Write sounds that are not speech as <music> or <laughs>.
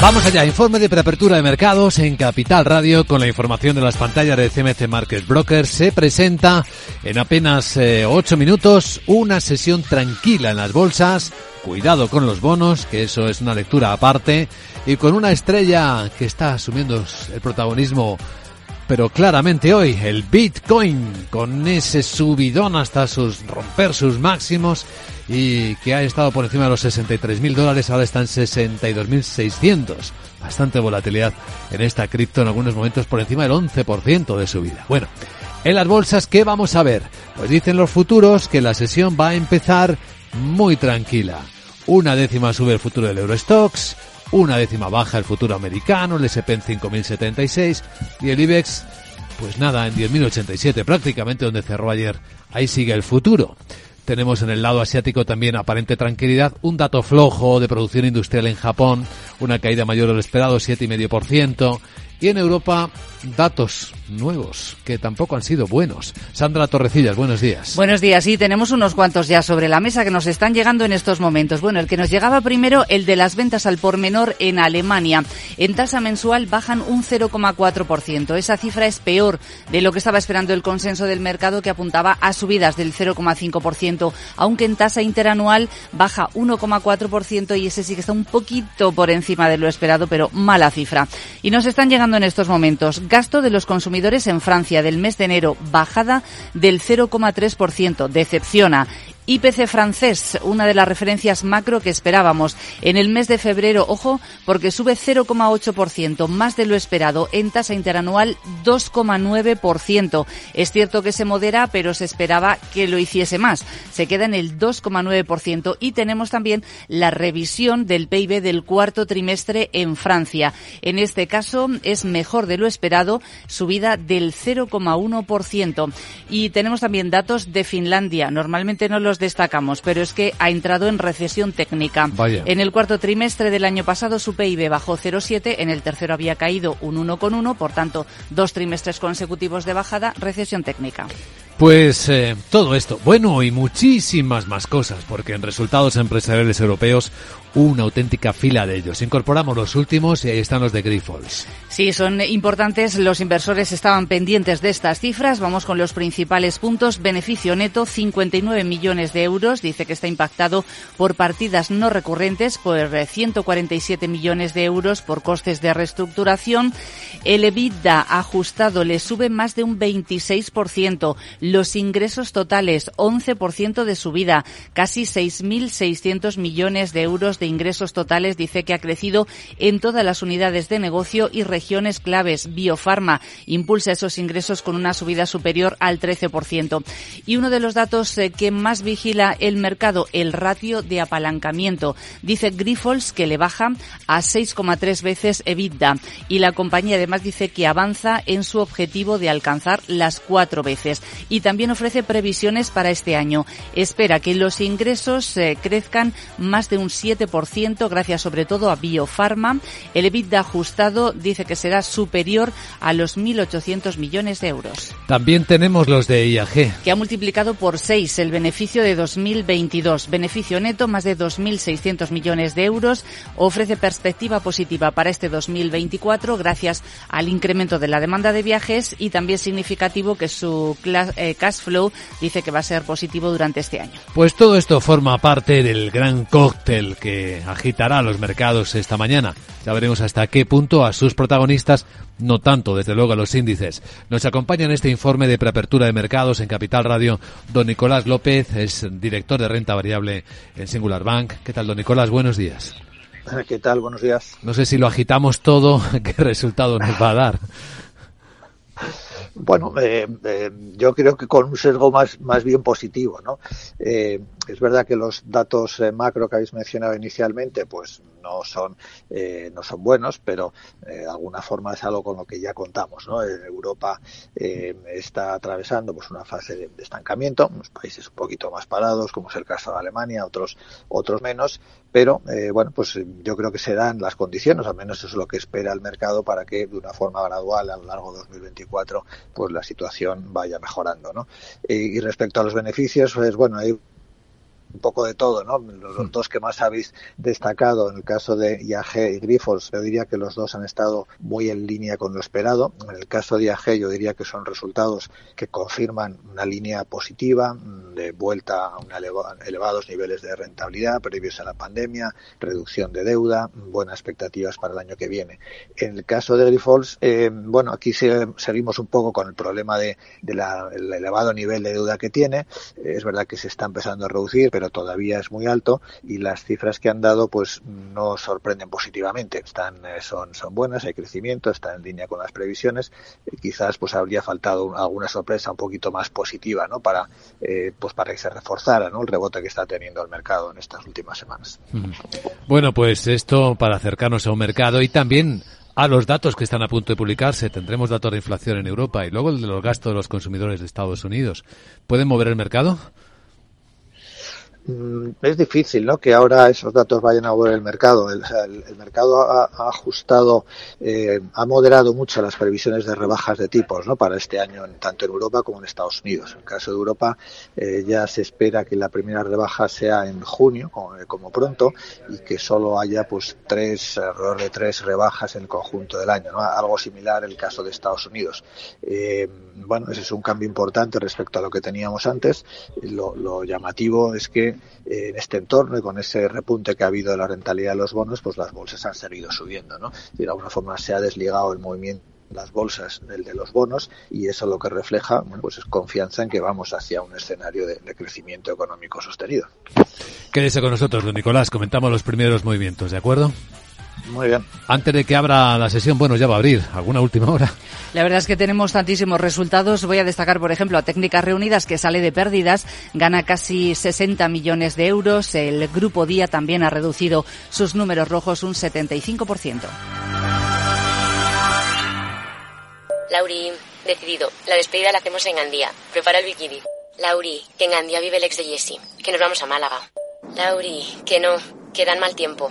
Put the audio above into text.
Vamos allá, informe de preapertura de mercados en Capital Radio con la información de las pantallas de CMC Market Broker. Se presenta en apenas eh, ocho minutos una sesión tranquila en las bolsas. Cuidado con los bonos, que eso es una lectura aparte. Y con una estrella que está asumiendo el protagonismo pero claramente hoy el Bitcoin con ese subidón hasta sus romper sus máximos y que ha estado por encima de los 63 mil dólares, ahora está en 62.600. Bastante volatilidad en esta cripto, en algunos momentos por encima del 11% de subida. Bueno, en las bolsas, ¿qué vamos a ver? Pues dicen los futuros que la sesión va a empezar muy tranquila. Una décima sube el futuro del Eurostox, una décima baja el futuro americano, el SP en 5.076 y el IBEX, pues nada, en 10.087 prácticamente donde cerró ayer. Ahí sigue el futuro. Tenemos en el lado asiático también aparente tranquilidad, un dato flojo de producción industrial en Japón, una caída mayor de lo esperado, 7,5%, y en Europa datos nuevos que tampoco han sido buenos. Sandra Torrecillas, buenos días. Buenos días, sí, tenemos unos cuantos ya sobre la mesa que nos están llegando en estos momentos. Bueno, el que nos llegaba primero, el de las ventas al por menor en Alemania. En tasa mensual bajan un 0,4%. Esa cifra es peor de lo que estaba esperando el consenso del mercado que apuntaba a subidas del 0,5%, aunque en tasa interanual baja 1,4% y ese sí que está un poquito por encima de lo esperado, pero mala cifra. Y nos están llegando en estos momentos gasto de los consumidores en Francia del mes de enero, bajada del 0,3%, decepciona. IPC francés, una de las referencias macro que esperábamos. En el mes de febrero, ojo, porque sube 0,8%, más de lo esperado. En tasa interanual, 2,9%. Es cierto que se modera, pero se esperaba que lo hiciese más. Se queda en el 2,9% y tenemos también la revisión del PIB del cuarto trimestre en Francia. En este caso es mejor de lo esperado, subida del 0,1%. Y tenemos también datos de Finlandia. Normalmente no los destacamos, pero es que ha entrado en recesión técnica. En el cuarto trimestre del año pasado su PIB bajó 0,7, en el tercero había caído un 1,1, por tanto, dos trimestres consecutivos de bajada, recesión técnica. Pues eh, todo esto, bueno, y muchísimas más cosas, porque en resultados empresariales europeos una auténtica fila de ellos. Incorporamos los últimos y ahí están los de Grifols. Sí, son importantes. Los inversores estaban pendientes de estas cifras. Vamos con los principales puntos. Beneficio neto, 59 millones de euros. Dice que está impactado por partidas no recurrentes, por 147 millones de euros por costes de reestructuración. El EBITDA ajustado le sube más de un 26%. Los ingresos totales, 11% de subida, casi 6.600 millones de euros de ingresos totales. Dice que ha crecido en todas las unidades de negocio y regiones claves. Biofarma impulsa esos ingresos con una subida superior al 13%. Y uno de los datos eh, que más vigila el mercado, el ratio de apalancamiento. Dice Grifols que le baja a 6,3 veces EBITDA. Y la compañía además dice que avanza en su objetivo de alcanzar las cuatro veces. Y también ofrece previsiones para este año. Espera que los ingresos eh, crezcan más de un 7% gracias sobre todo a Biofarma. El EBITDA ajustado dice que será superior a los 1.800 millones de euros. También tenemos los de IAG. Que ha multiplicado por 6 el beneficio de 2022. Beneficio neto más de 2.600 millones de euros. Ofrece perspectiva positiva para este 2024 gracias al incremento de la demanda de viajes y también significativo que su eh, cash flow dice que va a ser positivo durante este año. Pues todo esto forma parte del gran cóctel que agitará los mercados esta mañana. Ya veremos hasta qué punto a sus protagonistas, no tanto desde luego a los índices. Nos acompaña en este informe de preapertura de mercados en Capital Radio don Nicolás López, es director de renta variable en Singular Bank. ¿Qué tal, don Nicolás? Buenos días. <laughs> ¿Qué tal? Buenos días. No sé si lo agitamos todo, <laughs> qué resultado nos va a dar. <laughs> Bueno, eh, eh, yo creo que con un sesgo más, más bien positivo, ¿no? Eh, es verdad que los datos macro que habéis mencionado inicialmente, pues no son no son buenos, pero de alguna forma es algo con lo que ya contamos, ¿no? Europa está atravesando pues una fase de, estancamiento, unos países un poquito más parados, como es el caso de Alemania, otros otros menos, pero bueno, pues yo creo que se dan las condiciones, al menos eso es lo que espera el mercado para que de una forma gradual a lo largo de 2024 pues la situación vaya mejorando, ¿no? Y, respecto a los beneficios, pues bueno, hay un poco de todo, ¿no? Los, mm. dos que más habéis destacado, en el caso de IAG y Grifols, yo diría que los dos han estado muy en línea con lo esperado. En el caso de IAG, yo diría que son resultados que confirman una línea positiva de vuelta a una elevados niveles de rentabilidad previos a la pandemia, reducción de deuda, buenas expectativas para el año que viene. En el caso de Grifols, eh, bueno, aquí seguimos un poco con el problema de, del elevado nivel de deuda que tiene. Es verdad que se está empezando a reducir, pero todavía es muy alto y las cifras que han dado pues no sorprenden positivamente. Están, eh, son, son buenas, hay crecimiento, está en línea con las previsiones. Eh, quizás pues habría faltado alguna sorpresa un poquito más positiva, ¿no? Para, eh, para que se reforzara, ¿no? El rebote que está teniendo el mercado en estas últimas semanas. Bueno, pues esto para acercarnos a un mercado y también a los datos que están a punto de publicarse. Tendremos datos de inflación en Europa y luego el de los gastos de los consumidores de Estados Unidos. ¿Pueden mover el mercado? Mm, es difícil ¿no? que ahora esos datos vayan a mover el mercado. El, mercado ha, ajustado, eh, ha moderado mucho las previsiones de rebajas de tipos ¿no? para este año, tanto en Europa como en Estados Unidos. En el caso de Europa eh, ya se espera que la primera rebaja sea en junio, como, pronto, y que solo haya pues tres, alrededor de tres rebajas en el conjunto del año. ¿no? Algo similar el caso de Estados Unidos. Eh, bueno, ese es un cambio importante respecto a lo que teníamos antes. lo llamativo es que en este entorno y con ese repunte que ha habido de la rentabilidad de los bonos, pues las bolsas han seguido subiendo, ¿no? De alguna forma se ha desligado el movimiento de las bolsas del de los bonos y eso lo que refleja pues es confianza en que vamos hacia un escenario de, crecimiento económico sostenido. Quédese con nosotros, don Nicolás, comentamos los primeros movimientos, ¿de acuerdo? Muy bien. Antes de que abra la sesión, bueno, ya va a abrir, ¿alguna última hora? La verdad es que tenemos tantísimos resultados. Voy a destacar, por ejemplo, a Técnicas Reunidas, que sale de pérdidas, gana casi 60 millones de euros. El Grupo Día también ha reducido sus números rojos un 75%. Lauri, decidido. La despedida la hacemos en Gandía. Prepara el bikini. Lauri, que en Gandía vive el ex de Jesse. Que nos vamos a Málaga. Lauri, que no, que dan mal tiempo.